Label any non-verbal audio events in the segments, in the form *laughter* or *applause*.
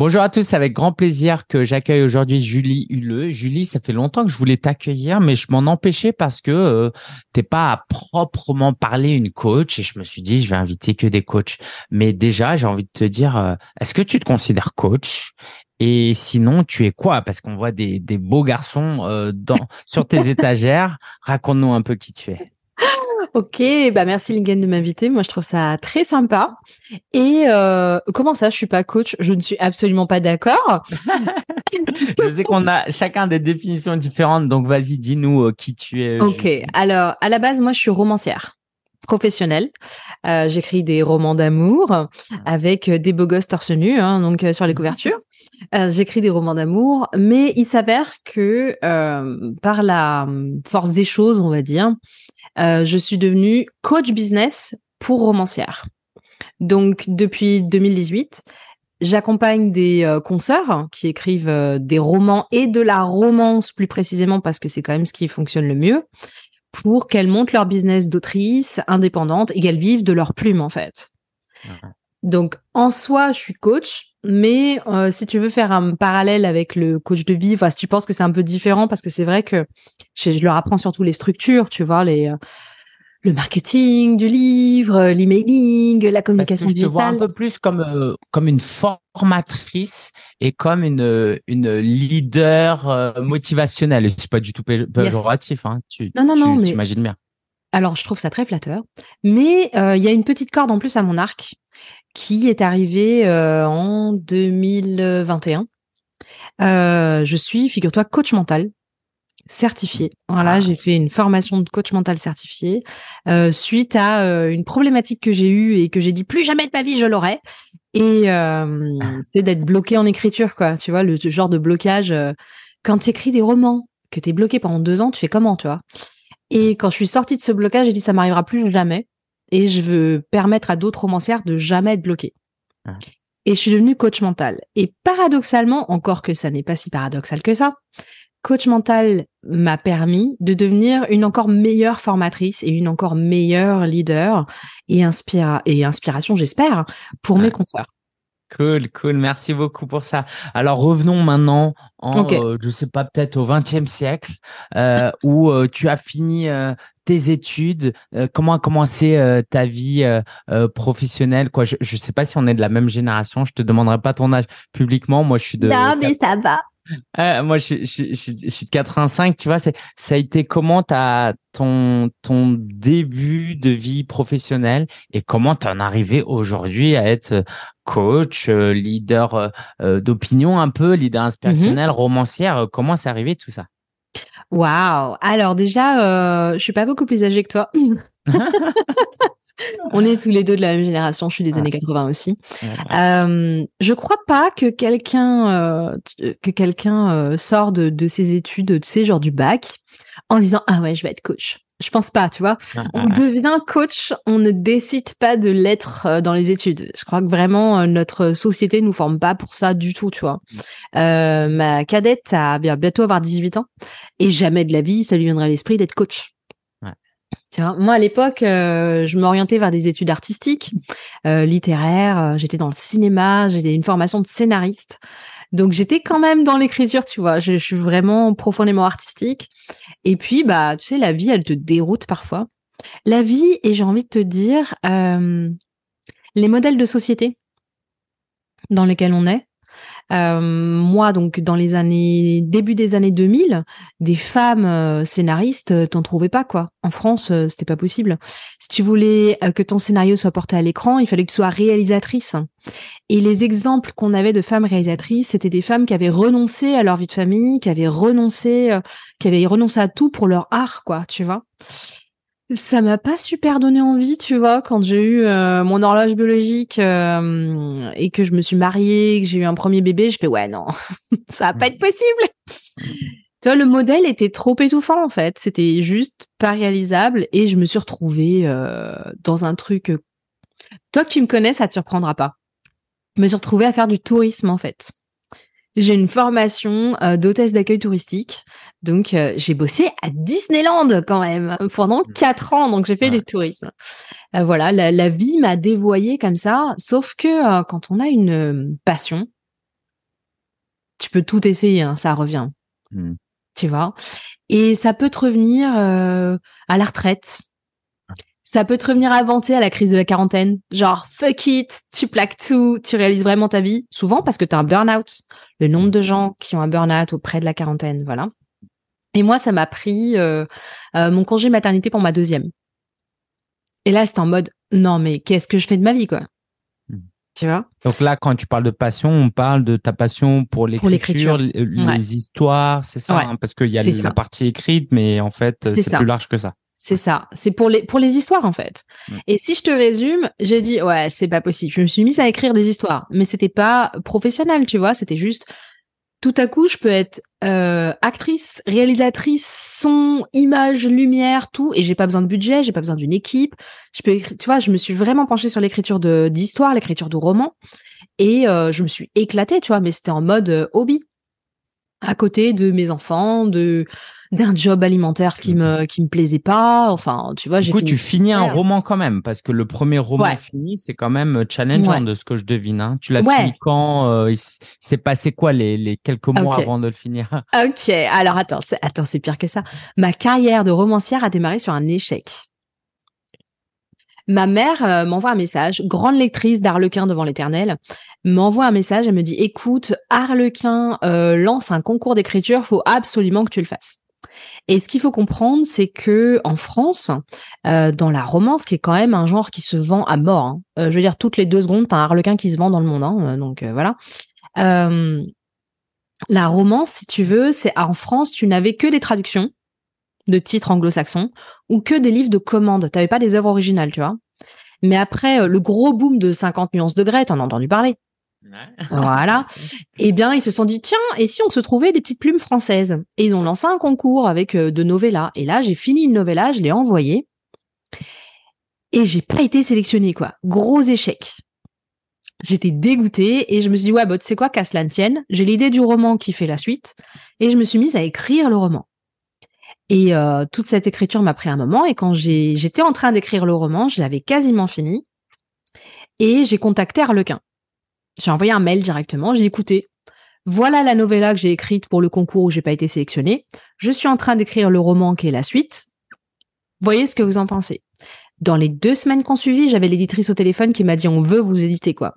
Bonjour à tous, avec grand plaisir que j'accueille aujourd'hui Julie Huleux. Julie, ça fait longtemps que je voulais t'accueillir, mais je m'en empêchais parce que euh, t'es pas à proprement parler une coach et je me suis dit je vais inviter que des coachs. Mais déjà, j'ai envie de te dire, euh, est-ce que tu te considères coach? Et sinon, tu es quoi? Parce qu'on voit des, des beaux garçons euh, dans, sur tes *laughs* étagères. Raconte-nous un peu qui tu es. Ok, bah merci Lingen de m'inviter. Moi, je trouve ça très sympa. Et euh, comment ça, je suis pas coach? Je ne suis absolument pas d'accord. *laughs* je sais qu'on a chacun des définitions différentes, donc vas-y, dis-nous euh, qui tu es. Ok, alors à la base, moi, je suis romancière professionnelle. Euh, J'écris des romans d'amour avec euh, des beaux gosses torse nu, hein, donc sur les couvertures. J'écris des romans d'amour, mais il s'avère que euh, par la hum, force des choses, on va dire, euh, je suis devenue coach business pour romancière. Donc depuis 2018, j'accompagne des euh, consoeurs qui écrivent euh, des romans et de la romance plus précisément parce que c'est quand même ce qui fonctionne le mieux pour qu'elles montent leur business d'autrice indépendante et qu'elles vivent de leur plume en fait. Donc en soi, je suis coach, mais si tu veux faire un parallèle avec le coach de vie, si tu penses que c'est un peu différent, parce que c'est vrai que je, je, leur apprends surtout les structures, tu vois, les le marketing du livre, l'emailing, la communication Parce que je te vois un peu plus comme euh, comme une formatrice et comme une une leader euh, motivationnelle. C'est pas du tout péjoratif, yes. hein. Tu, non, non, tu, non, mais... imagines bien. Alors, je trouve ça très flatteur. Mais euh, il y a une petite corde en plus à mon arc qui est arrivée euh, en 2021. Euh, je suis, figure-toi, coach mental certifié. Voilà, ah. j'ai fait une formation de coach mental certifié euh, suite à euh, une problématique que j'ai eue et que j'ai dit plus jamais de ma vie je l'aurai. Et euh, c'est d'être bloqué en écriture, quoi. Tu vois, le genre de blocage. Euh, quand tu écris des romans, que tu es bloqué pendant deux ans, tu fais comment, tu vois? Et quand je suis sortie de ce blocage, j'ai dit ça m'arrivera plus jamais. Et je veux permettre à d'autres romancières de jamais être bloquées. Ah. Et je suis devenue coach mental. Et paradoxalement, encore que ça n'est pas si paradoxal que ça, coach mental m'a permis de devenir une encore meilleure formatrice et une encore meilleure leader et, inspira et inspiration, j'espère, pour mes consoeurs. Cool, cool. Merci beaucoup pour ça. Alors revenons maintenant en, okay. euh, je sais pas, peut-être au XXe siècle, euh, où euh, tu as fini tes études. Euh, comment a commencé ta vie professionnelle Quoi, je, je sais pas si on est de la même génération. Je te demanderai pas ton âge publiquement. Moi, je suis de. Non, mais ça va. Euh, *laughs* moi, je, je, je, je, suis de 85, tu vois. C'est, ça a été comment ta, ton, ton début de vie professionnelle et comment t'en es arrivé aujourd'hui à être coach, euh, leader euh, d'opinion un peu, leader inspirationnel, mm -hmm. romancière? Comment c'est arrivé tout ça? Waouh Alors déjà, euh, je suis pas beaucoup plus âgée que toi. *laughs* On est tous les deux de la même génération. Je suis des années 80 aussi. Euh, je crois pas que quelqu'un euh, que quelqu'un euh, sort de, de ses études, tu sais, genre du bac, en disant ah ouais, je vais être coach. Je pense pas, tu vois. On devient coach, on ne décide pas de l'être euh, dans les études. Je crois que vraiment euh, notre société nous forme pas pour ça du tout, tu vois. Euh, ma cadette a bientôt avoir 18 ans et jamais de la vie ça lui viendrait à l'esprit d'être coach. Tu vois, moi à l'époque, euh, je m'orientais vers des études artistiques, euh, littéraires. J'étais dans le cinéma, j'ai une formation de scénariste. Donc j'étais quand même dans l'écriture, tu vois. Je, suis vraiment profondément artistique. Et puis bah, tu sais, la vie, elle te déroute parfois. La vie, et j'ai envie de te dire, euh, les modèles de société dans lesquels on est, euh, moi, donc dans les années début des années 2000, des femmes euh, scénaristes, euh, t'en trouvais pas quoi. En France, euh, c'était pas possible. Si tu voulais que ton scénario soit porté à l'écran, il fallait que tu sois réalisatrice. Et les exemples qu'on avait de femmes réalisatrices, c'était des femmes qui avaient renoncé à leur vie de famille, qui avaient renoncé, qui avaient renoncé à tout pour leur art, quoi. Tu vois ça m'a pas super donné envie, tu vois, quand j'ai eu euh, mon horloge biologique euh, et que je me suis mariée, que j'ai eu un premier bébé, je fais ouais non, *laughs* ça va pas être possible. tu vois, le modèle était trop étouffant en fait, c'était juste pas réalisable et je me suis retrouvée euh, dans un truc. Toi que tu me connais, ça te surprendra pas. Je me suis retrouvée à faire du tourisme en fait. J'ai une formation euh, d'hôtesse d'accueil touristique. Donc, euh, j'ai bossé à Disneyland quand même pendant mmh. quatre ans. Donc, j'ai fait ouais. du tourisme. Euh, voilà, la, la vie m'a dévoyée comme ça. Sauf que euh, quand on a une passion, tu peux tout essayer, hein, ça revient. Hmm. Tu vois? Et ça peut te revenir euh, à la retraite. Ça peut te revenir inventé à la crise de la quarantaine. Genre, fuck it, tu plaques tout, tu réalises vraiment ta vie. Souvent parce que tu as un burn-out. Le nombre de gens qui ont un burn-out auprès de la quarantaine, voilà. Et moi, ça m'a pris euh, euh, mon congé maternité pour ma deuxième. Et là, c'est en mode, non, mais qu'est-ce que je fais de ma vie, quoi? Hmm. Tu vois? Donc là, quand tu parles de passion, on parle de ta passion pour l'écriture, l'écriture. les, Ouais. histoires, c'est ça Ouais. hein, Parce qu'il y a la ça. partie écrite, mais en fait, C'est plus large que ça. C'est ça. C'est pour les pour les histoires en fait. Mm. Et si je te résume, j'ai dit ouais, c'est pas possible. Je me suis mise à écrire des histoires, mais c'était pas professionnel, tu vois? C'était juste tout à coup, je peux être euh, actrice, réalisatrice, son, image, lumière, tout, et j'ai pas besoin de budget, j'ai pas besoin d'une équipe. Je peux, tu vois, je me suis vraiment penchée sur l'écriture de d'histoire, l'écriture de romans, et euh, je me suis éclatée, tu vois. Mais c'était en mode euh, hobby, à côté de mes enfants, de d'un job alimentaire qui me qui me plaisait pas. Enfin, tu vois, Du j'ai coup, fini tu finis un roman quand même, parce que le premier roman Ouais. fini, c'est quand même challengeant Ouais. de ce que je devine. Hein. Tu l'as Ouais. fini quand euh, s'est passé quoi les, les quelques mois avant de le finir? Ok, alors attends, c'est, attends, c'est pire que ça. Ma carrière de romancière a démarré sur un échec. Ma mère euh, m'envoie un message, grande lectrice d'Arlequin devant l'Éternel, m'envoie un message, elle me dit "Écoute, Arlequin euh, lance un concours d'écriture, faut absolument que tu le fasses." Et ce qu'il faut comprendre, c'est que en France, euh, dans la romance, qui est quand même un genre qui se vend à mort, hein, euh, je veux dire toutes les deux secondes, t'as un Arlequin qui se vend dans le monde, hein, euh, donc euh, voilà. La romance, si tu veux, c'est en France, tu n'avais que des traductions de titres anglo-saxons ou que des livres de commandes. T'avais pas des œuvres originales, tu vois. Mais après euh, le gros boom de 50 nuances de Grey, t'en as entendu parler. Voilà. *laughs* Eh bien, ils se sont dit tiens, et si on se trouvait des petites plumes françaises? Et ils ont lancé un concours avec euh, de novellas. Et là, j'ai fini une novella, je l'ai envoyée et j'ai pas été sélectionnée quoi. Gros échec. J'étais dégoûtée et je me suis dit ouais, bah, tu sais quoi, qu'à cela ne tienne, j'ai l'idée du roman qui fait la suite et je me suis mise à écrire le roman. Et euh, toute cette écriture m'a pris un moment et quand j'étais en train d'écrire le roman, je l'avais quasiment fini et j'ai contacté Harlequin. J'ai envoyé un mail directement, j'ai dit écoutez, voilà la novella que j'ai écrite pour le concours où j'ai pas été sélectionnée. Je suis en train d'écrire le roman qui est la suite. Voyez ce que vous en pensez. Dans les deux semaines qu'on suivi, j'avais l'éditrice au téléphone qui m'a dit on veut vous éditer quoi.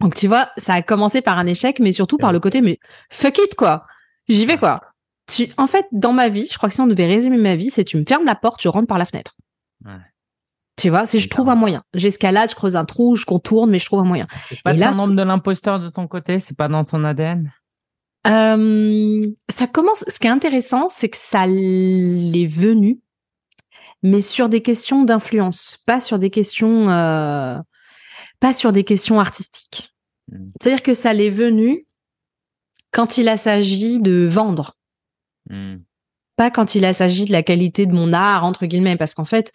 Donc tu vois, ça a commencé par un échec, mais surtout par le côté mais fuck it quoi. J'y vais quoi. Tu, en fait, dans ma vie, je crois que si on devait résumer ma vie, c'est tu me fermes la porte, je rentre par la fenêtre. Ouais. Tu vois, c'est je trouve un moyen. J'escalade, je creuse un trou, je contourne, mais je trouve un moyen. Pas Et le là, syndrome de l'imposteur de ton côté C'est pas dans ton ADN Euh, ça commence. Ce qui est intéressant, c'est que ça l'est venu, mais sur des questions d'influence, pas sur des questions, euh, pas sur des questions artistiques. Mm. C'est-à-dire que ça l'est venu quand il a s'agi de vendre, Hmm. pas quand il a s'agi de la qualité de mon art entre guillemets, parce qu'en fait.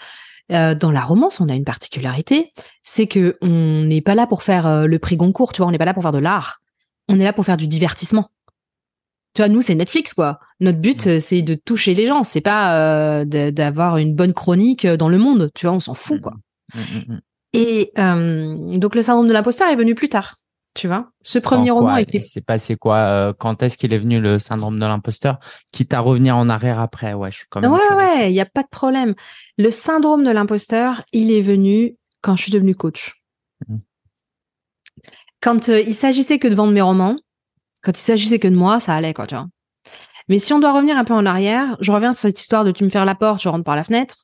euh, dans la romance, on a une particularité, c'est que on n'est pas là pour faire euh, le prix Goncourt, tu vois, on n'est pas là pour faire de l'art. On est là pour faire du divertissement. Tu vois, nous, c'est Netflix, quoi. Notre but, Mm. euh, c'est de toucher les gens. C'est pas euh, d'avoir une bonne chronique dans le monde. Tu vois, on s'en fout, quoi. Hmm, hmm, hmm. Et donc, le syndrome de l'imposteur est venu plus tard. Tu vois, ce premier En roman quoi était. Il s'est passé quoi? Euh, Quand est-ce qu'il est venu le syndrome de l'imposteur? Quitte à revenir en arrière après, ouais, je suis quand même. Ouais, ouais, il y a pas de problème. Le syndrome de l'imposteur, il est venu quand je suis devenue coach. Mhm. Quand euh, il s'agissait que de vendre mes romans, quand il s'agissait que de moi, ça allait, quoi, tu vois. Mais si on doit revenir un peu en arrière, je reviens sur cette histoire de tu me fermes la porte, je rentre par la fenêtre.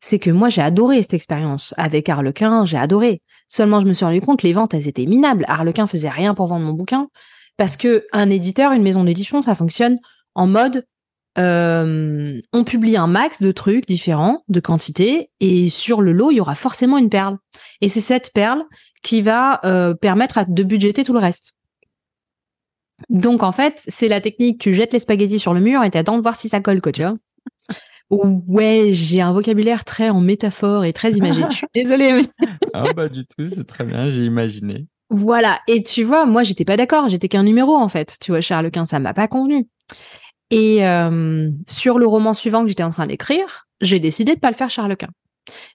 C'est que moi, j'ai adoré cette expérience. Avec Harlequin, j'ai adoré. Seulement, je me suis rendu compte, les ventes, elles étaient minables. Harlequin faisait rien pour vendre mon bouquin. Parce que un éditeur, une maison d'édition, ça fonctionne en mode, euh, on publie un max de trucs différents, de quantité, et sur le lot, il y aura forcément une perle. Et c'est cette perle qui va euh, permettre de budgéter tout le reste. Donc en fait, c'est la technique, tu jettes les spaghettis sur le mur et t'attends de voir si ça colle, quoi, tu vois. Ouais, j'ai un vocabulaire très en métaphore et très imagé. Je suis *laughs* désolée. mais- Ah bah du tout, c'est très bien, j'ai imaginé. Voilà. Et tu vois, moi, j'étais pas d'accord. J'étais qu'un numéro, en fait. Tu vois, Charles-Quint, ça m'a pas convenu. Et euh, sur le roman suivant que j'étais en train d'écrire, j'ai décidé de pas le faire Charles-Quint.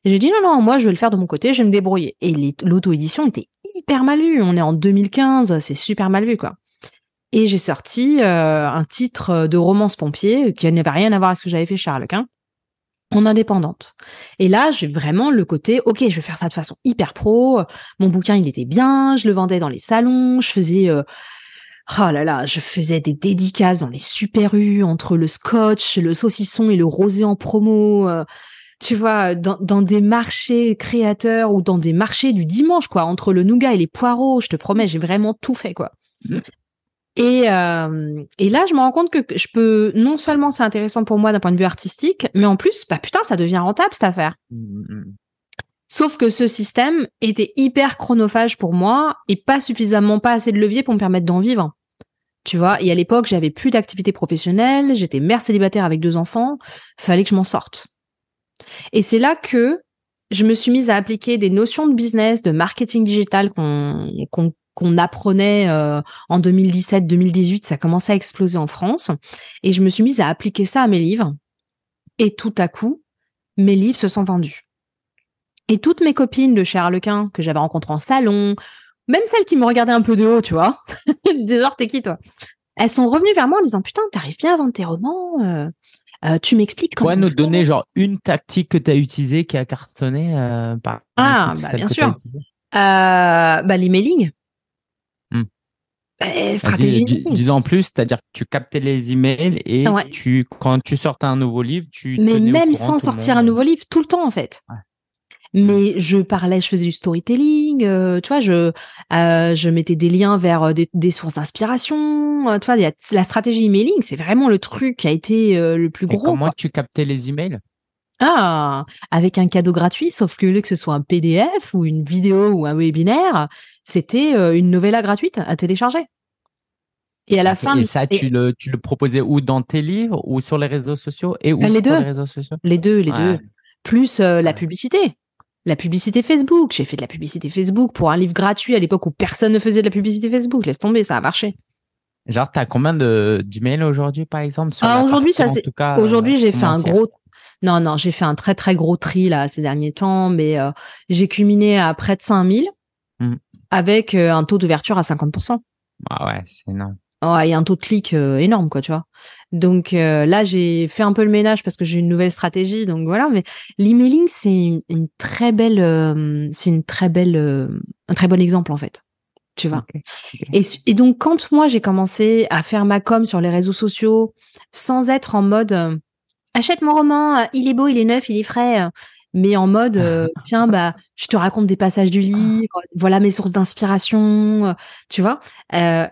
Et J'ai dit non, non, moi, je vais le faire de mon côté, je vais me débrouiller. Et l'auto-édition était hyper mal vue. On est en 2015, c'est super mal vu, quoi. Et j'ai sorti euh, un titre de romance pompier qui n'avait rien à voir avec ce que j'avais fait chez Harlequin en indépendante. Et là, j'ai vraiment le côté, ok, je vais faire ça de façon hyper pro. Mon bouquin, il était bien, je le vendais dans les salons, je faisais, euh, oh là là, je faisais des dédicaces dans les super U entre le scotch, le saucisson et le rosé en promo. Euh, tu vois, dans, dans des marchés créateurs ou dans des marchés du dimanche, quoi, entre le nougat et les poireaux, je te promets, j'ai vraiment tout fait, quoi. Et, euh, et là, je me rends compte que je peux, non seulement c'est intéressant pour moi d'un point de vue artistique, mais en plus, bah putain, ça devient rentable cette affaire. Mmh, mmh, mmh. Sauf que ce système était hyper chronophage pour moi et pas suffisamment, pas assez de levier pour me permettre d'en vivre. Tu vois, et à l'époque, j'avais plus d'activité professionnelle, j'étais mère célibataire avec deux enfants, fallait que je m'en sorte. Et c'est là que je me suis mise à appliquer des notions de business, de marketing digital qu'on qu'on apprenait euh, en 2017-2018, ça commençait à exploser en France. Et je me suis mise à appliquer ça à mes livres. Et tout à coup, mes livres se sont vendus. Et toutes mes copines de chez Harlequin que j'avais rencontrées en salon, même celles qui me regardaient un peu de haut, tu vois, *laughs* des genre t'es qui toi? Elles sont revenues vers moi en disant putain t'arrives bien à vendre tes romans, euh, euh, tu m'expliques comment. Tu nous donner genre une tactique que tu as utilisée qui a cartonné par. Ah bah bien sûr. bah l'emailing. Eh, stratégie. Disons en plus, c'est-à-dire que tu captais les emails et tu, quand tu sortais un nouveau livre, tu. Mais même sans sortir un nouveau livre, tout le temps en fait. Mais je parlais, je faisais du storytelling, euh, tu vois, je euh, je mettais des liens vers euh, des, sources d'inspiration, tu vois, la stratégie emailing, c'est vraiment le truc qui a été le plus gros. Comment tu captais les emails? Ah, avec un cadeau gratuit, sauf que que ce soit un PDF ou une vidéo ou un webinaire, c'était euh, une novella gratuite à télécharger. Et à la fin. Et ça, tu le, tu le proposais où? Dans tes livres ou sur les réseaux sociaux? Et où les sur deux. les réseaux sociaux? Les deux, les deux. Plus euh, la publicité. La publicité Facebook. J'ai fait de la publicité Facebook pour un livre gratuit à l'époque où personne ne faisait de la publicité Facebook. Laisse tomber, ça a marché. Genre, tu as combien d'emails aujourd'hui, par exemple ah, Aujourd'hui, ça c'est. Aujourd'hui, j'ai fait un gros. Non, non, j'ai fait un très très gros tri là ces derniers temps, mais euh, j'ai culminé à près de 5000 avec euh, un taux d'ouverture à 50%. Ah ouais, c'est énorme. Ouais, et un taux de clic euh, énorme, quoi, tu vois. Donc euh, là, j'ai fait un peu le ménage parce que j'ai une nouvelle stratégie. Donc voilà, mais l'emailing, c'est une, très belle, c'est une très belle, un très bon exemple en fait. Tu vois. Et, et, donc quand moi j'ai commencé à faire ma com sur les réseaux sociaux sans être en mode achète mon roman, il est beau, il est neuf, il est frais mais en mode euh, *laughs* tiens bah je te raconte des passages du livre, voilà mes sources d'inspiration, euh, tu vois. Euh,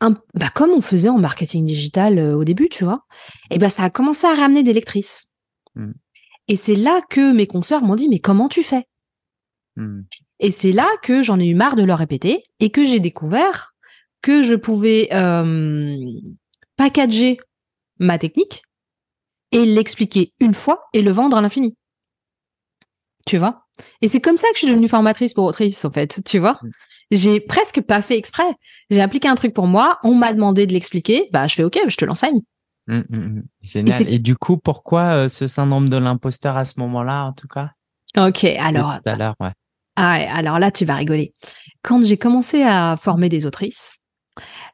un, bah, comme on faisait en marketing digital au début, tu vois. Et ben ça a commencé à ramener des lectrices. Mmh. Et c'est là que mes consoeurs m'ont dit mais comment tu fais? Mmh. Et c'est là que j'en ai eu marre de leur répéter et que j'ai découvert que je pouvais packager ma technique et l'expliquer une fois et le vendre à l'infini. Tu vois? Et c'est comme ça que je suis devenue formatrice pour autrice, en fait, tu vois? Mm. J'ai presque pas fait exprès. J'ai appliqué un truc pour moi, on m'a demandé de l'expliquer, bah je fais OK, je te l'enseigne. Mm, mm, Génial. Et, du coup, pourquoi euh, ce syndrome de l'imposteur à ce moment-là, en tout cas? Ok, alors. Tout à l'heure, ouais. Ah ouais, alors là, tu vas rigoler. Quand j'ai commencé à former des autrices,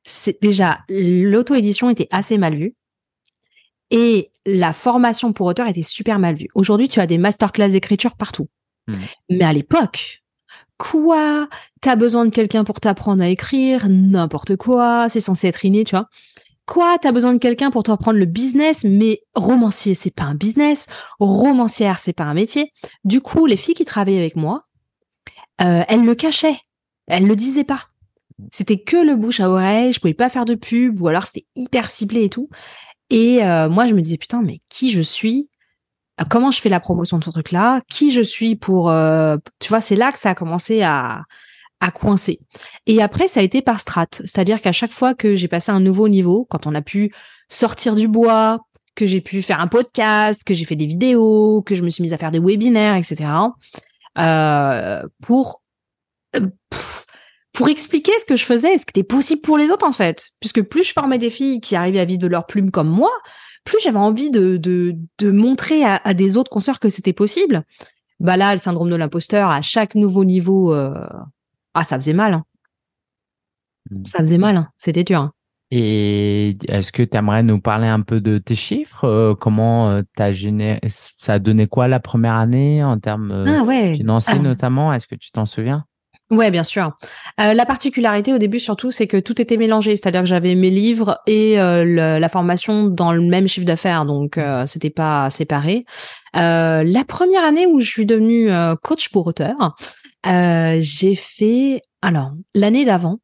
c'est déjà l'auto-édition était assez mal vue et la formation pour auteur était super mal vue. Aujourd'hui, tu as des masterclass d'écriture partout. Hmm. Mais à l'époque, quoi? T'as besoin de quelqu'un pour t'apprendre à écrire N'importe quoi, c'est censé être inné, tu vois. Quoi? T'as besoin de quelqu'un pour t'apprendre le business, mais romancier, c'est pas un business. Romancière, c'est pas un métier. Du coup, les filles qui travaillaient avec moi, euh, elles le cachaient. Elles le disaient pas. C'était que le bouche à oreille, je pouvais pas faire de pub, ou alors c'était hyper ciblé et tout. Et euh, moi, je me disais, putain, mais qui je suis? Euh, Comment je fais la promotion de ce truc-là? Qui je suis pour... Euh, tu vois, c'est là que ça a commencé à, à coincer. Et après, ça a été par strat. C'est-à-dire qu'à chaque fois que j'ai passé un nouveau niveau, quand on a pu sortir du bois, que j'ai pu faire un podcast, que j'ai fait des vidéos, que je me suis mise à faire des webinaires, etc. Euh, pour pour expliquer ce que je faisais et ce qui était possible pour les autres en fait. Puisque plus je formais des filles qui arrivaient à vivre de leur plume comme moi, plus j'avais envie de, de, de montrer à, à, des autres consoeurs que c'était possible. Bah là, le syndrome de l'imposteur, à chaque nouveau niveau, euh... ah ça faisait mal. Hein. Hmm. Ça faisait mal, hein. c'était dur. Hein. Et est-ce que tu aimerais nous parler un peu de tes chiffres euh, Comment euh, t'as généré Ça a donné quoi la première année en termes euh, ah financiers ah. notamment? Est-ce que tu t'en souviens? Ouais, bien sûr. la particularité au début surtout, c'est que tout était mélangé, c'est-à-dire que j'avais mes livres et la formation dans le même chiffre d'affaires, donc c'était pas séparé. la première année où je suis devenue coach pour auteur, j'ai fait alors l'année d'avant,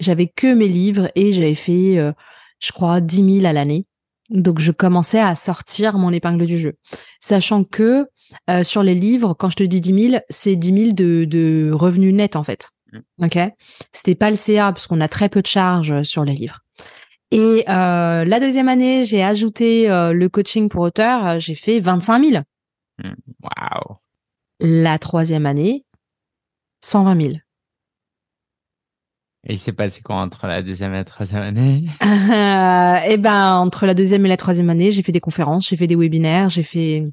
j'avais que mes livres et j'avais fait, euh, je crois, 10 000 à l'année. Donc je commençais à sortir mon épingle du jeu, sachant que euh, sur les livres, quand je te dis 10 000, c'est 10 000 de, de revenus nets en fait. Mm. Ok, c'était pas le CA parce qu'on a très peu de charges sur les livres. Et euh, la deuxième année, j'ai ajouté le coaching pour auteur, j'ai fait 25 000. Mm. Waouh. La troisième année, 120 000. Et il s'est passé quoi entre la deuxième et la troisième année? *laughs* Euh, Eh ben, entre la deuxième et la troisième année, j'ai fait des conférences, j'ai fait des webinaires, j'ai fait,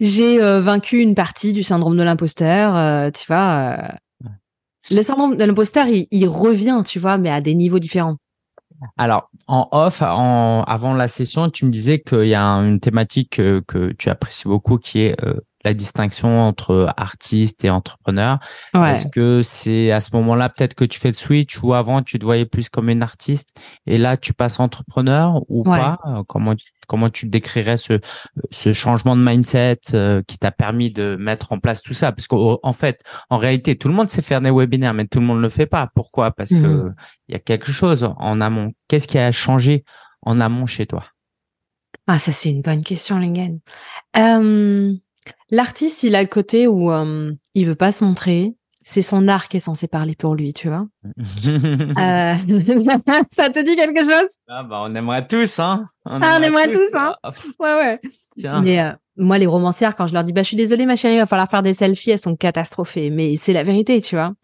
j'ai euh, vaincu une partie du syndrome de l'imposteur. Euh, tu vois, euh. le syndrome de l'imposteur, il, il, revient, tu vois, mais à des niveaux différents. Alors, en off, en, avant la session, tu me disais qu'il y a une thématique que, que tu apprécies beaucoup, qui est la distinction entre artiste et entrepreneur. Est-ce que c'est à ce moment-là peut-être que tu fais le switch ou avant tu te voyais plus comme une artiste et là tu passes entrepreneur ou pas? Comment comment tu décrirais ce ce changement de mindset euh, qui t'a permis de mettre en place tout ça? Parce qu'en fait, en réalité, tout le monde sait faire des webinaires, mais tout le monde ne le fait pas. Pourquoi? Parce que mmh. il y a quelque chose en amont. Qu'est-ce qui a changé en amont chez toi? Ah, ça c'est une bonne question, Lingen. Euh, L'artiste, il a le côté où euh, il veut pas se montrer. C'est son art qui est censé parler pour lui, tu vois. *laughs* euh... *laughs* ça te dit quelque chose? Ah bah on aimerait tous, hein. On ah, on aimerait tous, hein. *laughs* Ouais, ouais. Mais euh, moi, les romancières, quand je leur dis, bah, je suis désolée, ma chérie, il va falloir faire des selfies, elles sont catastrophées. Mais c'est la vérité, tu vois.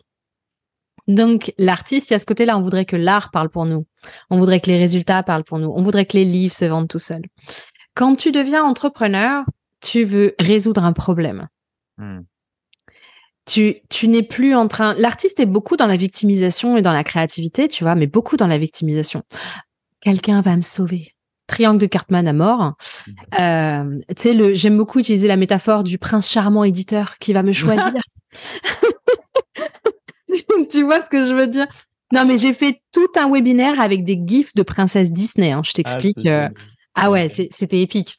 Donc, l'artiste, il y a ce côté-là, on voudrait que l'art parle pour nous. On voudrait que les résultats parlent pour nous. On voudrait que les livres se vendent tout seuls. Quand tu deviens entrepreneur, tu veux résoudre un problème. Hmm. Tu, tu n'es plus en train. L'artiste est beaucoup dans la victimisation et dans la créativité, tu vois, mais beaucoup dans la victimisation. Quelqu'un va me sauver. Triangle de Cartman à mort. Hmm. Euh, tu sais, le, j'aime beaucoup utiliser la métaphore du prince charmant éditeur qui va me choisir. *laughs* *laughs* tu vois ce que je veux dire? Non, mais j'ai fait tout un webinaire avec des gifs de princesse Disney. Hein, je t'explique. Ah, euh, ah ouais, c'était épique.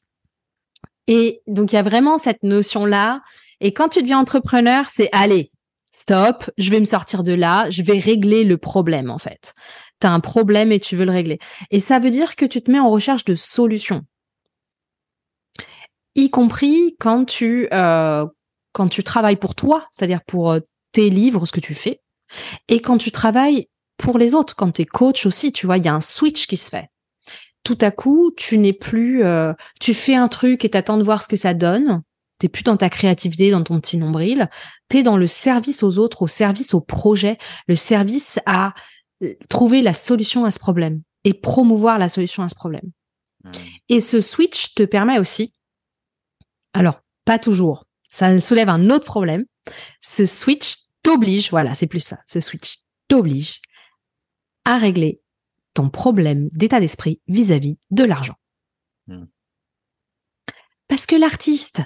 Et donc, il y a vraiment cette notion-là. Et quand tu deviens entrepreneur, c'est allez, stop, je vais me sortir de là, je vais régler le problème, en fait. Tu as un problème et tu veux le régler. Et ça veut dire que tu te mets en recherche de solutions. Y compris quand tu, euh, quand tu travailles pour toi, c'est-à-dire pour euh, tes livres, ce que tu fais, et quand tu travailles pour les autres, quand tu es coach aussi, tu vois, il y a un switch qui se fait tout à coup, tu n'es plus, euh, tu fais un truc et t'attends de voir ce que ça donne. T'es plus dans ta créativité, dans ton petit nombril. T'es dans le service aux autres, au service au projet, le service à euh, trouver la solution à ce problème et promouvoir la solution à ce problème. Mmh. Et ce switch te permet aussi, alors pas toujours, ça soulève un autre problème. Ce switch t'oblige, voilà, c'est plus ça, ce switch t'oblige à régler ton problème d'état d'esprit vis-à-vis de l'argent. Hmm. Parce que l'artiste,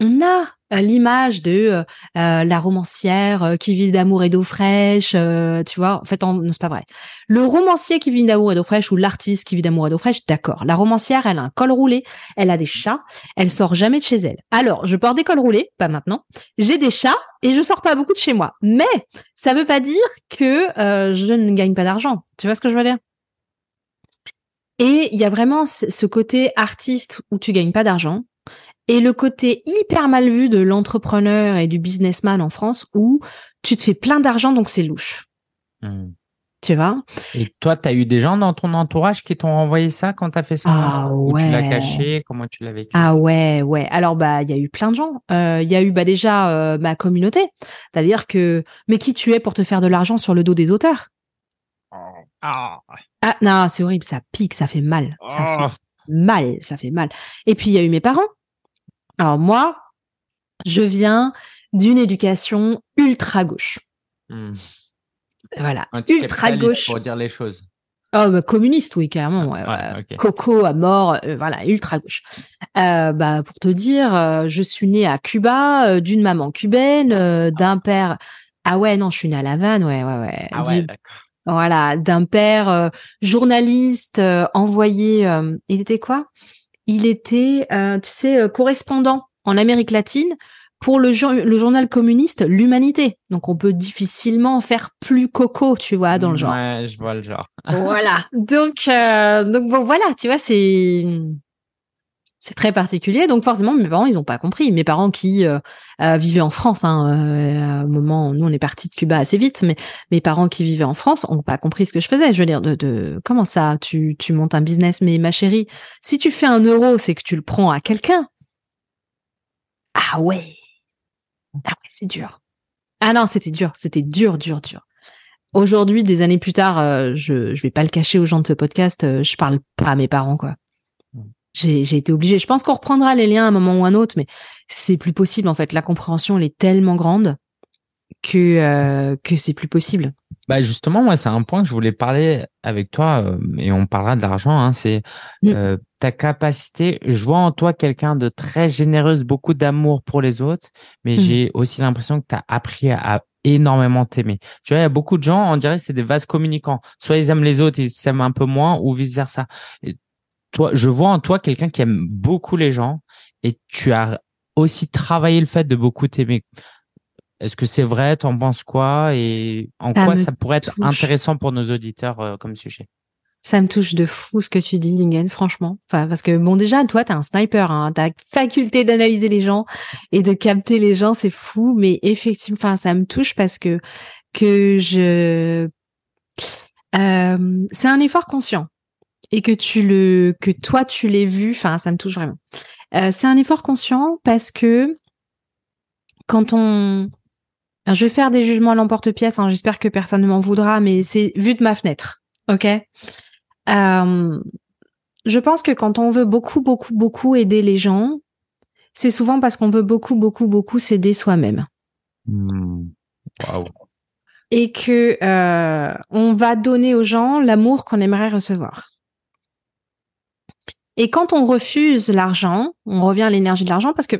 on a euh, l'image de euh, euh, la romancière qui vit d'amour et d'eau fraîche, tu vois. En fait, non, c'est pas vrai. Le romancier qui vit d'amour et d'eau fraîche ou l'artiste qui vit d'amour et d'eau fraîche, d'accord. La romancière, elle a un col roulé, elle a des chats, elle sort jamais de chez elle. Alors, je porte des cols roulés, pas maintenant. J'ai des chats et je sors pas beaucoup de chez moi. Mais ça veut pas dire que je ne gagne pas d'argent. Tu vois ce que je veux dire? Et il y a vraiment ce côté artiste où tu gagnes pas d'argent et le côté hyper mal vu de l'entrepreneur et du businessman en France où tu te fais plein d'argent donc c'est louche. Hmm. Tu vois? Et toi, tu as eu des gens dans ton entourage qui t'ont envoyé ça quand tu as fait ça? Ah, Ou tu l'as caché? Comment tu l'as vécu? Ah ouais, ouais. Alors bah il y a eu plein de gens. Euh, il y a eu bah déjà euh, ma communauté, c'est-à-dire que mais qui tu es pour te faire de l'argent sur le dos des auteurs? Ah. ah. non, c'est horrible, ça pique, ça fait mal. Ça fait oh. mal, ça fait mal. Et puis il y a eu mes parents. Alors moi, je viens d'une éducation ultra gauche. Hmm. Voilà, ultra gauche. Pour dire les choses. Oh, bah, communiste, oui, carrément. Ouais, Coco à mort, euh, voilà, ultra gauche. Euh, bah, pour te dire, euh, je suis née à Cuba, d'une maman cubaine, d'un père. Ah ouais, non, je suis née à La Havane, ouais, ouais, ouais. Ah ouais, d'accord. Voilà, d'un père journaliste envoyé. il était quoi? Il était, tu sais, correspondant en Amérique latine pour le, le journal communiste L'Humanité. Donc on peut difficilement faire plus coco, tu vois, dans le genre. Ouais, je vois le genre. voilà. *laughs* Donc euh, donc bon voilà, tu vois, c'est c'est très particulier. Donc forcément, mes parents, ils ont pas compris. Mes parents qui euh, euh, vivaient en France, hein, à un moment, nous on est parti de Cuba assez vite, mais mes parents qui vivaient en France ont pas compris ce que je faisais. Je veux dire, de, comment ça, tu tu montes un business, mais ma chérie, si tu fais un euro, c'est que tu le prends à quelqu'un. Ah ouais, ah ouais, c'est dur. Ah non, c'était dur, c'était dur, dur, dur. Aujourd'hui, des années plus tard, euh, je je vais pas le cacher aux gens de ce podcast, euh, je parle pas à mes parents quoi. J'ai été obligée. Je pense qu'on reprendra les liens à un moment ou un autre, mais c'est plus possible en fait. La compréhension elle est tellement grande que euh, que c'est plus possible. Bah justement, moi, c'est un point que je voulais parler avec toi, euh, et on parlera de l'argent. Hein, c'est mm. euh, ta capacité. Je vois en toi quelqu'un de très généreuse, beaucoup d'amour pour les autres, mais mm. j'ai aussi l'impression que tu as appris à, énormément t'aimer. Tu vois, il y a beaucoup de gens, on dirait, c'est des vases communicants. Soit ils aiment les autres, ils s'aiment un peu moins, ou vice versa. Toi, je vois en toi quelqu'un qui aime beaucoup les gens, et tu as aussi travaillé le fait de beaucoup t'aimer. Est-ce que c'est vrai? T'en penses quoi? Et en quoi ça pourrait être intéressant pour nos auditeurs euh, comme sujet? Ça me touche de fou ce que tu dis, Lingen, franchement. Enfin, parce que bon, déjà, toi, t'es un sniper, hein, t'as faculté d'analyser les gens et de capter les gens, c'est fou. Mais effectivement, enfin, ça me touche parce que que je, euh, c'est un effort conscient et que tu le, que toi, tu l'aies vu. Enfin, ça me touche vraiment. Euh, c'est un effort conscient parce que quand on je vais faire des jugements à l'emporte-pièce. Hein, J'espère que personne ne m'en voudra, mais c'est vu de ma fenêtre. Ok? Euh, je pense que quand on veut beaucoup, beaucoup, beaucoup aider les gens, c'est souvent parce qu'on veut beaucoup, beaucoup, beaucoup s'aider soi-même. Hmm. Et que euh, on va donner aux gens l'amour qu'on aimerait recevoir. Et quand on refuse l'argent, on revient à l'énergie de l'argent parce que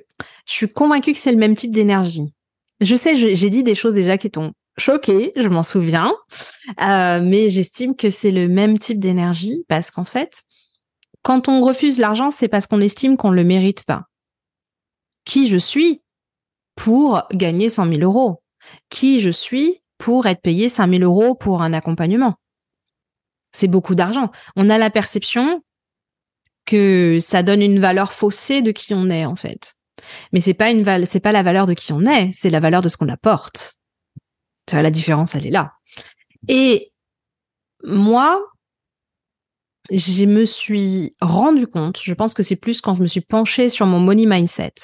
je suis convaincue que c'est le même type d'énergie. Je sais, j'ai dit des choses déjà qui t'ont choqué, je m'en souviens, euh, mais j'estime que c'est le même type d'énergie parce qu'en fait, quand on refuse l'argent, c'est parce qu'on estime qu'on le mérite pas. Qui je suis pour gagner 100 000 euros? Qui je suis pour être payé 5 000 euros pour un accompagnement? C'est beaucoup d'argent. On a la perception que ça donne une valeur faussée de qui on est en fait. Mais c'est pas une c'est pas la valeur de qui on est, c'est la valeur de ce qu'on apporte. Tu vois, la différence, elle est là. Et moi, je me suis rendu compte, je pense que c'est plus quand je me suis penchée sur mon money mindset,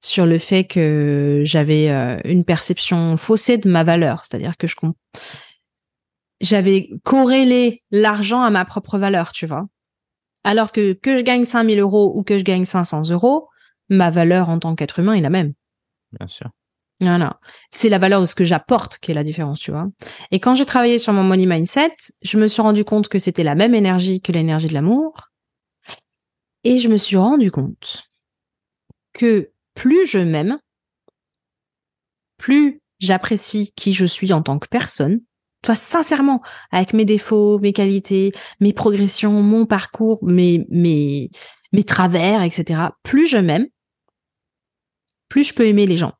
sur le fait que j'avais euh, une perception faussée de ma valeur, c'est-à-dire que je j'avais corrélé l'argent à ma propre valeur, tu vois. Alors que que je gagne 5000 euros ou que je gagne 500 euros, ma valeur en tant qu'être humain est la même. Bien sûr. Voilà. C'est la valeur de ce que j'apporte qui est la différence, tu vois. Et quand j'ai travaillé sur mon money mindset, je me suis rendu compte que c'était la même énergie que l'énergie de l'amour. Et je me suis rendu compte que plus je m'aime, plus j'apprécie qui je suis en tant que personne, toi sincèrement, avec mes défauts, mes qualités, mes progressions, mon parcours, mes mes mes travers, etc. Plus je m'aime, plus je peux aimer les gens.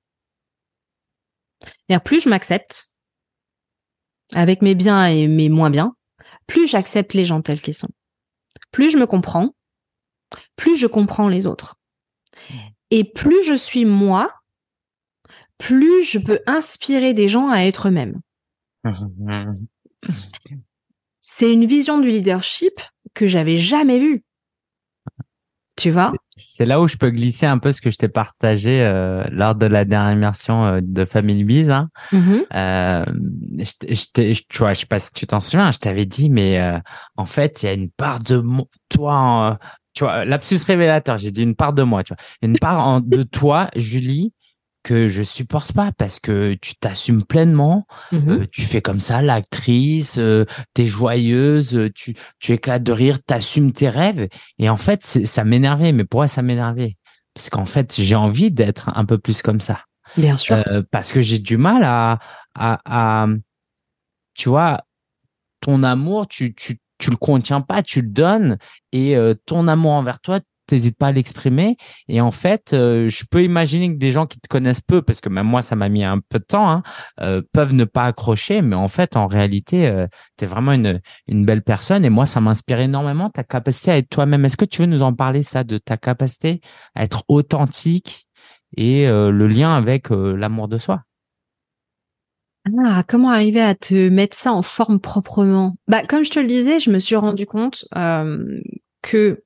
Et plus je m'accepte, avec mes biens et mes moins biens, plus j'accepte les gens tels qu'ils sont. Plus je me comprends, plus je comprends les autres. Et plus je suis moi, plus je peux inspirer des gens à être eux-mêmes. C'est une vision du leadership que j'avais jamais vue. Tu vois? C'est là où je peux glisser un peu ce que je t'ai partagé euh, lors de la dernière immersion euh, de Family Biz. Hein. Mm-hmm. euh, je, je, tu vois, je sais pas si tu t'en souviens, je t'avais dit, mais euh, en fait, il y a une part de toi, tu vois, lapsus révélateur. J'ai dit une part de moi, tu vois, une part de toi, Julie, que je supporte pas parce que tu t'assumes pleinement, Mhm. euh, tu fais comme ça l'actrice, euh, t'es joyeuse, euh, tu tu éclates de rire, t'assumes tes rêves et en fait ça m'énervait. Mais pourquoi ça m'énervait Parce qu'en fait j'ai envie d'être un peu plus comme ça Bien sûr. Euh, parce que j'ai du mal à, à à tu vois ton amour tu tu tu le contiens pas, tu le donnes et ton amour envers toi t'hésites pas à l'exprimer. Et en fait euh, je peux imaginer que des gens qui te connaissent peu parce que même moi ça m'a mis un peu de temps hein, euh, peuvent ne pas accrocher. Mais en fait en réalité euh, tu es vraiment une une belle personne. Et moi ça m'inspire énormément ta capacité à être toi-même. Est-ce que tu veux nous en parler ça de ta capacité à être authentique et le lien avec l'amour de soi? Ah, comment arriver à te mettre ça en forme proprement? Bah, comme je te le disais, je me suis rendu compte que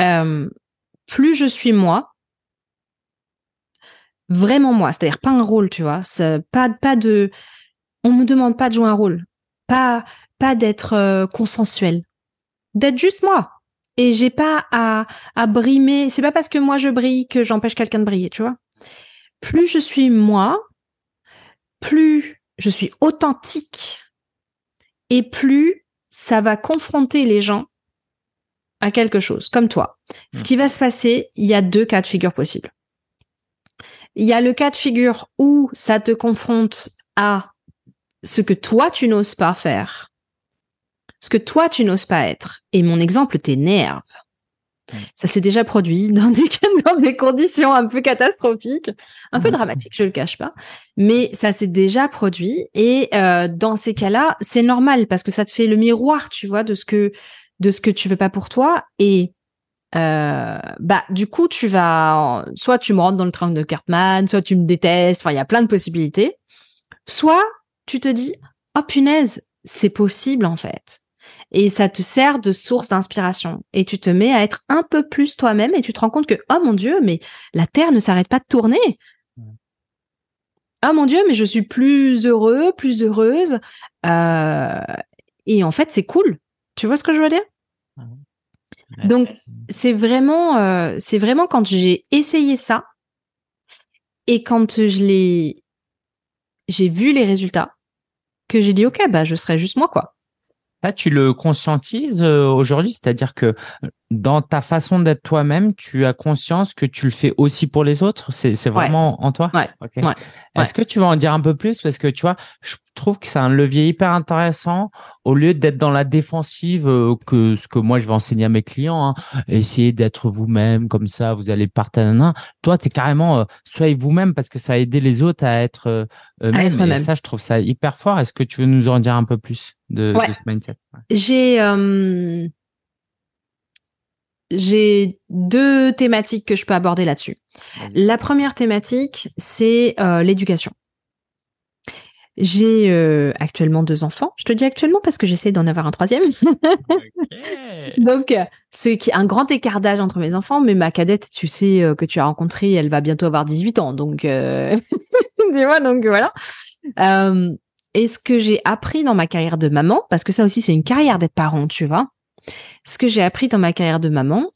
euh, plus je suis moi, vraiment moi, c'est-à-dire pas un rôle, tu vois, pas pas de, on me demande pas de jouer un rôle, pas pas d'être euh, consensuel, d'être juste moi. Et j'ai pas à à brimer. C'est pas parce que moi je brille que j'empêche quelqu'un de briller, tu vois. Plus je suis moi, plus je suis authentique et plus ça va confronter les gens à quelque chose, comme toi. Ce qui va se passer, il y a deux cas de figure possibles. Il y a le cas de figure où ça te confronte à ce que toi tu n'oses pas faire, ce que toi tu n'oses pas être. Et mon exemple t'énerve. Mm. Ça s'est déjà produit *laughs* dans des, dans des conditions un peu catastrophiques, un peu Mhm. dramatiques, je le cache pas. Mais ça s'est déjà produit et euh, dans ces cas-là, c'est normal parce que ça te fait le miroir, tu vois, de ce que de ce que tu veux pas pour toi et euh, bah du coup tu vas soit tu me rentres dans le train de Cartman, soit tu me détestes, enfin il y a plein de possibilités. Soit tu te dis oh punaise, c'est possible en fait. Et ça te sert de source d'inspiration. Et tu te mets à être un peu plus toi-même et tu te rends compte que, oh mon Dieu, mais la Terre ne s'arrête pas de tourner. Oh mon Dieu, mais je suis plus heureux, plus heureuse. Euh, et en fait, c'est cool. Tu vois ce que je veux dire? Donc, c'est vraiment, euh, c'est vraiment quand j'ai essayé ça et quand je l'ai, j'ai vu les résultats que j'ai dit, OK, bah, je serai juste moi, quoi. Là, tu le conscientises euh, aujourd'hui, c'est-à-dire que dans ta façon d'être toi-même, tu as conscience que tu le fais aussi pour les autres? C'est c'est vraiment en toi? Ouais. Ok. Ouais. Est-ce que tu vas en dire un peu plus? Parce que tu vois, je trouve que c'est un levier hyper intéressant au lieu d'être dans la défensive euh, que ce que moi je vais enseigner à mes clients. Hein, essayez d'être vous-même comme ça, vous allez partager. Toi, tu es carrément euh, soyez vous-même parce que ça a aidé les autres à être euh, eux-mêmes. Et ça, je trouve ça hyper fort. Est-ce que tu veux nous en dire un peu plus de, de ce mindset? Ouais. J'ai euh, j'ai deux thématiques que je peux aborder là-dessus. La première thématique, c'est euh, l'éducation. J'ai euh, actuellement deux enfants. Je te dis actuellement parce que j'essaie d'en avoir un troisième. *laughs* Donc, euh, c'est un grand écart d'âge entre mes enfants, mais ma cadette, tu sais euh, que tu as rencontré, elle va bientôt avoir 18 ans. Donc, euh, *laughs* tu vois, donc voilà. Euh, et ce que j'ai appris dans ma carrière de maman, parce que ça aussi c'est une carrière d'être parent, tu vois. Ce que j'ai appris dans ma carrière de maman,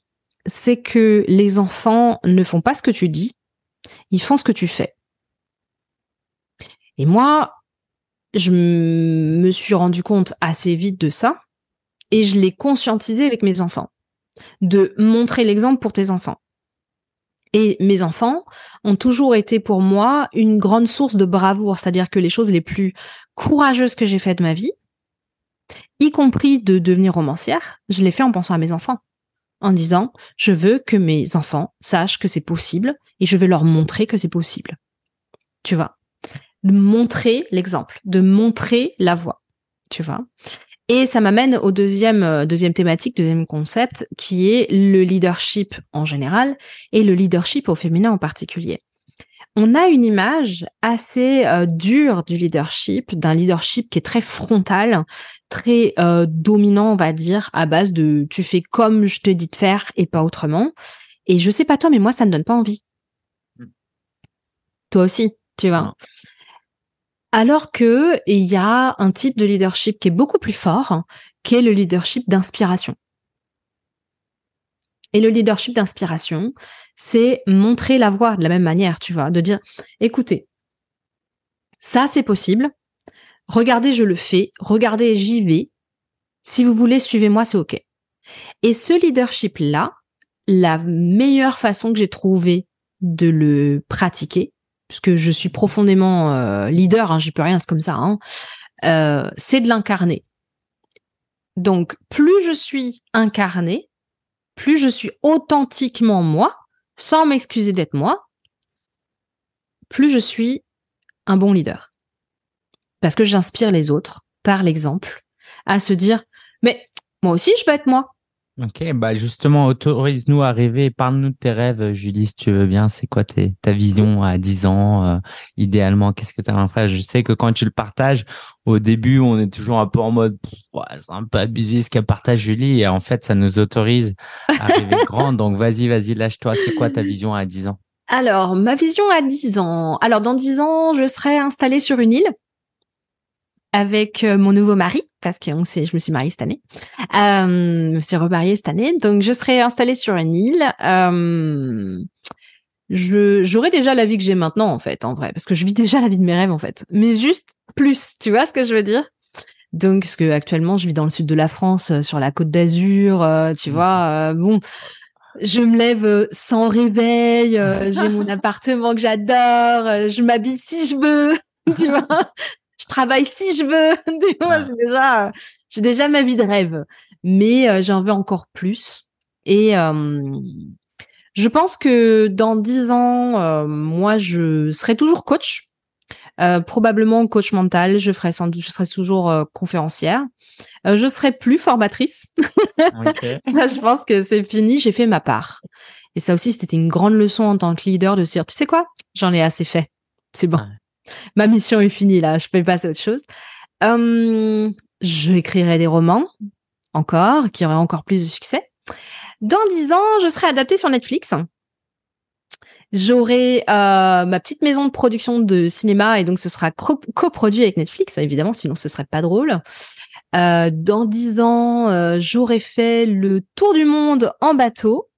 c'est que les enfants ne font pas ce que tu dis, ils font ce que tu fais. Et moi, je me suis rendu compte assez vite de ça et je l'ai conscientisé avec mes enfants, de montrer l'exemple pour tes enfants. Et mes enfants ont toujours été pour moi une grande source de bravoure, c'est-à-dire que les choses les plus courageuses que j'ai faites de ma vie, y compris de devenir romancière, je l'ai fait en pensant à mes enfants, en disant je veux que mes enfants sachent que c'est possible et je vais leur montrer que c'est possible. Tu vois, de montrer l'exemple, de montrer la voie. Tu vois? Et ça m'amène au deuxième, euh, deuxième thématique, deuxième concept, qui est le leadership en général et le leadership au féminin en particulier. On a une image assez euh, dure du leadership, d'un leadership qui est très frontal, très euh, dominant, on va dire, à base de tu fais comme je te dis de faire et pas autrement. Et je sais pas toi, mais moi, ça me donne pas envie. Mm. Toi aussi, tu vois. Non. Alors que il y a un type de leadership qui est beaucoup plus fort, qui est le leadership d'inspiration. Et le leadership d'inspiration, c'est montrer la voie de la même manière, tu vois, de dire, écoutez, ça c'est possible, regardez, je le fais, regardez, j'y vais, si vous voulez, suivez-moi, c'est OK. Et ce leadership-là, la meilleure façon que j'ai trouvé de le pratiquer, puisque je suis profondément euh, leader, hein, j'y peux rien, c'est comme ça, hein, euh, c'est de l'incarner. Donc, plus je suis incarné, plus je suis authentiquement moi, sans m'excuser d'être moi, plus je suis un bon leader. Parce que j'inspire les autres, par l'exemple, à se dire, mais moi aussi, je peux être moi. Ok, bah justement, autorise-nous à rêver. Parle-nous de tes rêves, Julie, si tu veux bien. C'est quoi ta vision à 10 ans euh, Idéalement, qu'est-ce que tu as frère Je sais que quand tu le partages, au début, on est toujours un peu en mode ouais, c'est un peu abusé ce qu'elle partage Julie. Et en fait, ça nous autorise à rêver *laughs* grand. Donc vas-y, vas-y, lâche-toi. C'est quoi ta vision à 10 ans? Alors, ma vision à 10 ans. Alors, dans 10 ans, je serai installée sur une île avec euh, mon nouveau mari, parce que on sait, je me suis mariée cette année. Euh, je me suis remariée cette année, donc je serai installée sur une île. Euh, je j'aurai déjà la vie que j'ai maintenant en fait, en vrai, parce que je vis déjà la vie de mes rêves en fait, mais juste plus. Tu vois ce que je veux dire? Donc, parce que actuellement, je vis dans le sud de la France, euh, sur la Côte d'Azur. Euh, tu vois, bon. Je me lève sans réveil, j'ai *laughs* mon appartement que j'adore, je m'habille si je veux, *laughs* tu vois? Je travaille si je veux. *laughs* c'est déjà, j'ai déjà ma vie de rêve, mais euh, j'en veux encore plus. Et euh, je pense que dans dix ans, euh, moi, je serai toujours coach, probablement coach mental. Je ferai sans doute, je serai toujours conférencière. je serai plus formatrice. *laughs* ça, je pense que c'est fini. J'ai fait ma part. Et ça aussi, c'était une grande leçon en tant que leader de se dire, tu sais quoi, j'en ai assez fait. C'est bon ma mission est finie là, je peux passer à autre chose. Hum, je écrirai des romans encore, qui auraient encore plus de succès. Dans dix ans, je serai adaptée sur Netflix. J'aurai euh, ma petite maison de production de cinéma et donc ce sera coproduit avec Netflix, évidemment, sinon ce serait pas drôle. Euh, dans dix ans, euh, j'aurai fait le tour du monde en bateau,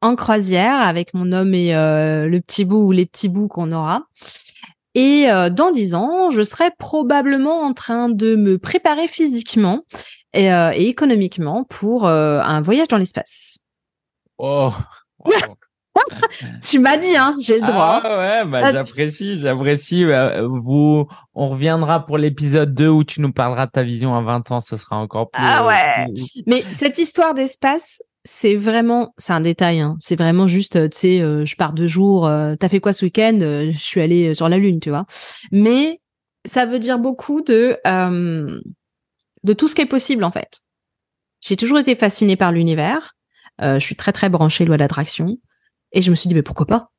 en croisière, avec mon homme et le petit bout ou les petits bouts qu'on aura. Et euh, dans dix ans, je serai probablement en train de me préparer physiquement et, euh, économiquement pour euh, un voyage dans l'espace. Oh. *laughs* tu m'as dit, hein, j'ai le droit. Ah ouais, bah, ah, j'apprécie, j'apprécie. Bah, vous, on reviendra pour l'épisode 2 où tu nous parleras de ta vision à 20 ans, ce sera encore plus. Ah ouais. Mais cette histoire d'espace, c'est vraiment, c'est un détail. Hein. C'est vraiment juste, euh, tu sais, euh, je pars deux jours. Euh, T'as fait quoi ce week-end Je suis allée sur la lune, tu vois. Mais ça veut dire beaucoup de de tout ce qui est possible en fait. J'ai toujours été fascinée par l'univers. je suis très très branchée loi d'attraction et je me suis dit mais pourquoi pas?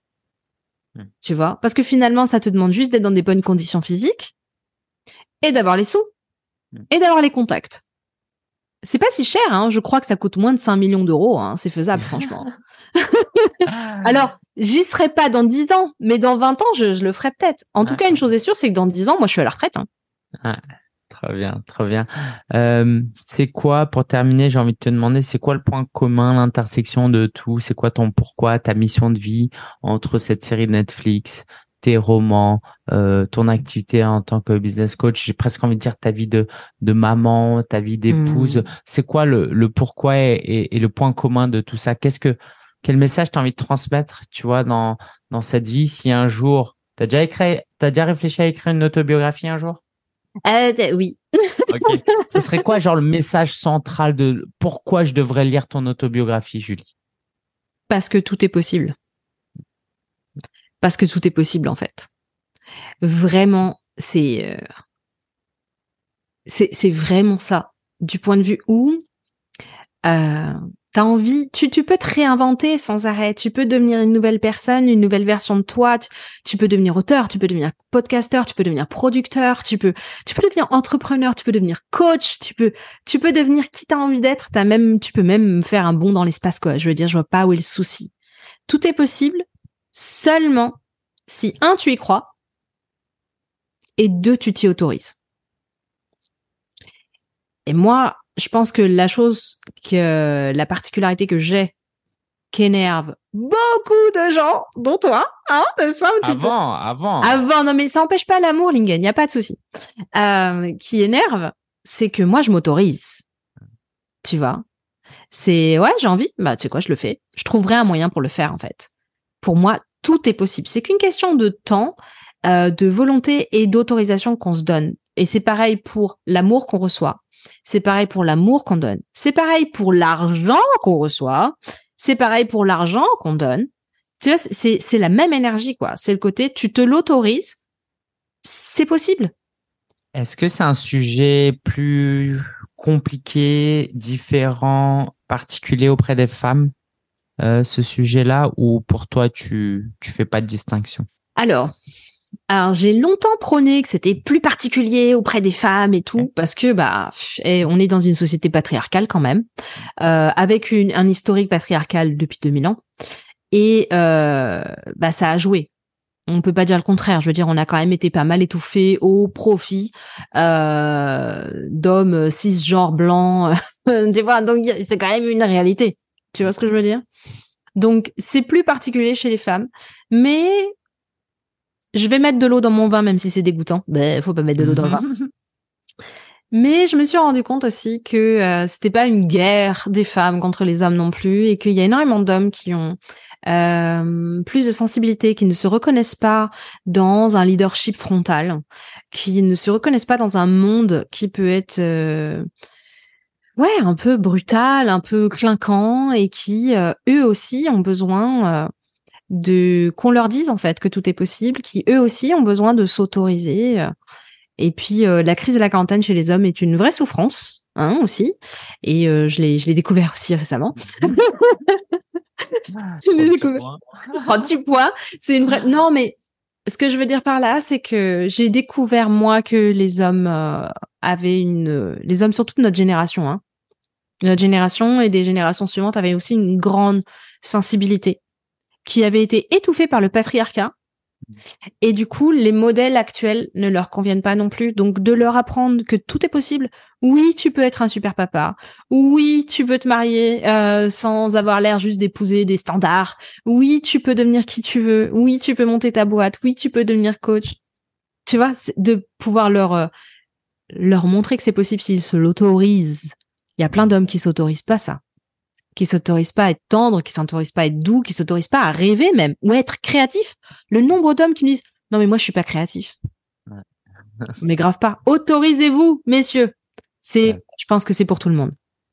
Hmm. Tu vois? Parce que finalement, ça te demande juste d'être dans des bonnes conditions physiques et d'avoir les sous hmm. et d'avoir les contacts. C'est pas si cher, hein. je crois que ça coûte moins de 5 millions d'euros, hein. c'est faisable *laughs* franchement. Ah. Alors, j'y serai pas dans 10 ans, mais dans 20 ans, je, le ferai peut-être. En tout cas, une chose est sûre, c'est que dans 10 ans, moi, je suis à la retraite. Hein. Ah, très bien, très bien. Euh, c'est quoi, pour terminer, j'ai envie de te demander, c'est quoi le point commun, l'intersection de tout? C'est quoi ton pourquoi, ta mission de vie entre cette série de Netflix, tes romans, euh, ton activité en tant que business coach, j'ai presque envie de dire ta vie de, de maman, ta vie d'épouse. Hmm. C'est quoi le, le pourquoi et, et, le point commun de tout ça? Qu'est-ce que quel message tu as envie de transmettre, tu vois, dans dans cette vie Si un jour, t'as déjà écrit, t'as déjà réfléchi à écrire une autobiographie un jour? Euh, Oui. Ce serait quoi, genre le message central de pourquoi je devrais lire ton autobiographie, Julie? Parce que tout est possible parce que tout est possible en fait. Vraiment, c'est euh, c'est vraiment ça. Du point de vue où euh, t'as envie, tu, tu peux te réinventer sans arrêt. Tu peux devenir une nouvelle personne, une nouvelle version de toi. Tu, peux devenir auteur, tu peux devenir podcasteur, tu peux devenir producteur, tu peux, tu peux devenir entrepreneur, tu peux devenir coach, tu peux, tu peux devenir qui t'as envie d'être. T'as même, tu peux même faire un bond dans l'espace quoi. Je veux dire, je vois pas où est le souci. Tout est possible seulement si un, tu y crois, et deux, tu t'y autorises. Et moi, je pense que la chose que la particularité que j'ai qui énerve beaucoup de gens, dont toi, hein, n'est-ce pas un petit Avant, peu? Avant. Avant, non mais ça empêche pas l'amour, Lingen, il n'y a pas de souci. Euh, qui énerve, c'est que moi je m'autorise. Tu vois? C'est ouais, j'ai envie, bah tu sais quoi, je le fais. Je trouverai un moyen pour le faire en fait. Pour moi, tout est possible. C'est qu'une question de temps, euh, de volonté et d'autorisation qu'on se donne. Et c'est pareil pour l'amour qu'on reçoit. C'est pareil pour l'amour qu'on donne. C'est pareil pour l'argent qu'on reçoit. C'est pareil pour l'argent qu'on donne. Tu vois, c'est, c'est la même énergie, quoi. C'est le côté, tu te l'autorises. C'est possible. Est-ce que c'est un sujet plus compliqué, différent, particulier auprès des femmes, euh, ce sujet-là, ou pour toi, tu, tu fais pas de distinction? Alors, alors j'ai longtemps prôné que c'était plus particulier auprès des femmes et tout parce que bah eh, on est dans une société patriarcale quand même euh, avec une, un historique patriarcal depuis 2000 ans et euh, bah ça a joué. On peut pas dire le contraire. Je veux dire, on a quand même été pas mal étouffé au profit euh, d'hommes cisgenres blancs. *laughs* tu vois, donc c'est quand même une réalité. Tu vois ce que je veux dire? Donc c'est plus particulier chez les femmes, mais je vais mettre de l'eau dans mon vin, même si c'est dégoûtant. Ben, faut pas mettre de l'eau dans le vin. *laughs* Mais je me suis rendu compte aussi que euh, c'était pas une guerre des femmes contre les hommes non plus, et qu'il y a énormément d'hommes qui ont euh, plus de sensibilité, qui ne se reconnaissent pas dans un leadership frontal, qui ne se reconnaissent pas dans un monde qui peut être euh, ouais un peu brutal, un peu clinquant, et qui euh, eux aussi ont besoin de qu'on leur dise en fait que tout est possible, qui eux aussi ont besoin de s'autoriser. Et puis euh, la crise de la quarantaine chez les hommes est une vraie souffrance, hein aussi. Et euh, je l'ai je l'ai découvert aussi récemment. *laughs* Je l'ai découvert. Un petit point. C'est une vraie. Non mais ce que je veux dire par là, c'est que j'ai découvert moi que les hommes euh, avaient une, les hommes surtout de notre génération, hein, notre génération et des générations suivantes avaient aussi une grande sensibilité qui avait été étouffée par le patriarcat. Et du coup, les modèles actuels ne leur conviennent pas non plus. Donc, de leur apprendre que tout est possible. Oui, tu peux être un super papa. Oui, tu peux te marier euh, sans avoir l'air juste d'épouser des standards. Oui, tu peux devenir qui tu veux. Oui, tu peux monter ta boîte. Oui, tu peux devenir coach. Tu vois, de pouvoir leur euh, leur montrer que c'est possible s'ils se l'autorisent. Il y a plein d'hommes qui s'autorisent pas ça qui s'autorisent pas à être tendres, qui s'autorisent pas à être doux, qui s'autorisent pas à rêver même ou à être créatif. Le nombre d'hommes qui me disent non mais moi je suis pas créatif. mais grave pas. Autorisez-vous, messieurs. C'est, je pense que c'est pour tout le monde.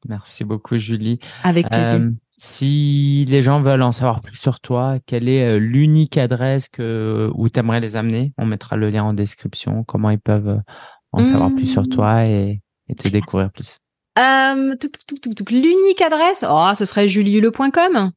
Merci beaucoup, Julie. Avec plaisir. Euh, si les gens veulent en savoir plus sur toi, quelle est euh, l'unique adresse que, où tu aimerais les amener? On mettra le lien en description, comment ils peuvent euh, en savoir plus sur mmh. toi et, et te découvrir plus. Euh, L'unique adresse, oh, ce serait juliele.com.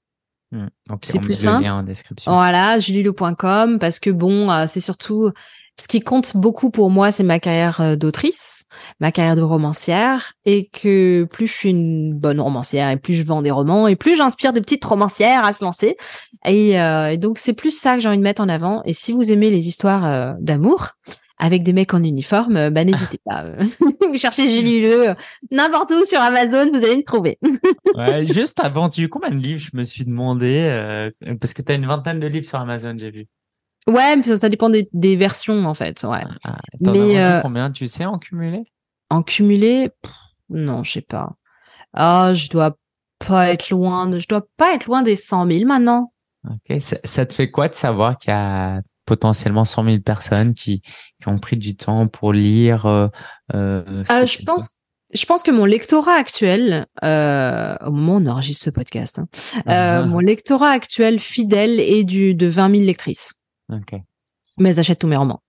Hmm, c'est plus simple. en description. Voilà, juliele.com parce que bon, euh, c'est surtout ce qui compte beaucoup pour moi, c'est ma carrière euh, d'autrice, ma carrière de romancière, et que plus je suis une bonne romancière, et plus je vends des romans, et plus j'inspire des petites romancières à se lancer. Et, euh, donc c'est plus ça que j'ai envie de mettre en avant. Et si vous aimez les histoires d'amour, avec des mecs en uniforme, euh, bah n'hésitez pas. Euh. vous *laughs* cherchez Julie Huleux euh, n'importe où sur Amazon, vous allez me trouver. *laughs* ouais, juste avant, tu combien de livres Je me suis demandé parce que tu as une vingtaine de livres sur Amazon, j'ai vu. Ouais, mais ça, dépend des, versions en fait. Ouais. Ah, mais combien Tu sais en cumulé? En cumulé, non, je sais pas. Ah, je dois pas être loin. De, je dois pas être loin des 100 000 maintenant. Ok, ça, ça te fait quoi de savoir qu'il y a potentiellement 100 000 personnes qui, qui ont pris du temps pour lire euh, euh, euh Je pense je pense que mon lectorat actuel, euh, au moment où on enregistre ce podcast, hein, euh, mon lectorat actuel fidèle est du de 20 000 lectrices. Okay. Mais elles achètent tous mes romans.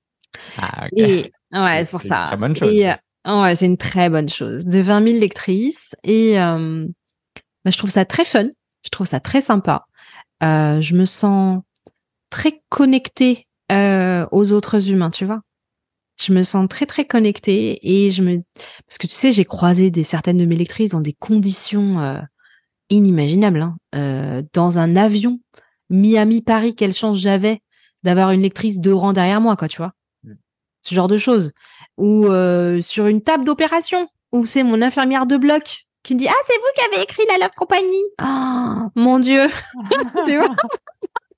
Ah, okay. Et ouais, c'est pour ça. Très bonne chose. Et, ouais, c'est une très bonne chose. De 20 000 lectrices et bah, je trouve ça très fun. Je trouve ça très sympa. Je me sens très connectée aux autres humains, tu vois. Je me sens très très connectée et je me parce que tu sais j'ai croisé des certaines de mes lectrices dans des conditions euh, inimaginables, hein. euh, dans un avion Miami Paris quelle chance j'avais d'avoir une lectrice deux rangs derrière moi quoi tu vois, mm. ce genre de choses ou sur une table d'opération ou c'est mon infirmière de bloc qui me dit ah c'est vous qui avez écrit la Love Company. Oh, mon dieu. *laughs* tu vois?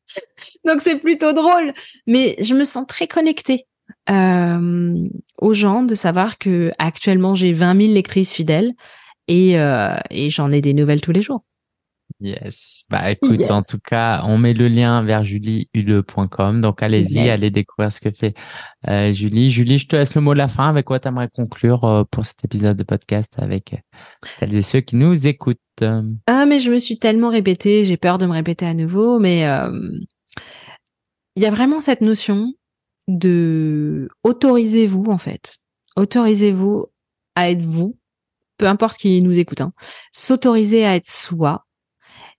*laughs* Donc c'est plutôt drôle, mais je me sens très connectée euh, aux gens de savoir que actuellement j'ai 20 000 lectrices fidèles et, euh, et j'en ai des nouvelles tous les jours. Yes. Bah écoute, en tout cas, on met le lien vers juliehule.com. Donc allez-y, allez découvrir ce que fait euh, Julie. Julie, je te laisse le mot de la fin. Avec quoi tu aimerais conclure euh, pour cet épisode de podcast avec celles et ceux qui nous écoutent? Ah mais je me suis tellement répétée, j'ai peur de me répéter à nouveau, mais il y a vraiment cette notion de autorisez-vous en fait. Autorisez-vous à être vous, peu importe qui nous écoute. Hein. S'autoriser à être soi,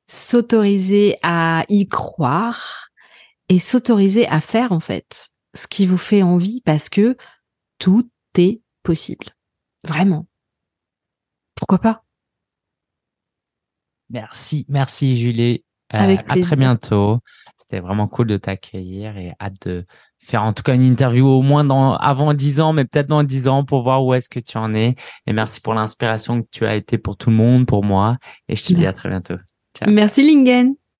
s'autoriser à y croire et s'autoriser à faire en fait ce qui vous fait envie parce que tout est possible. Vraiment. Pourquoi pas? Merci, merci Julie. Euh, à très bientôt. C'était vraiment cool de t'accueillir et hâte de faire en tout cas une interview au moins dans avant 10 ans, mais peut-être dans 10 ans pour voir où est-ce que tu en es. Et merci pour l'inspiration que tu as été pour tout le monde, pour moi. Et je te dis à très bientôt. Ciao. Merci Lingen.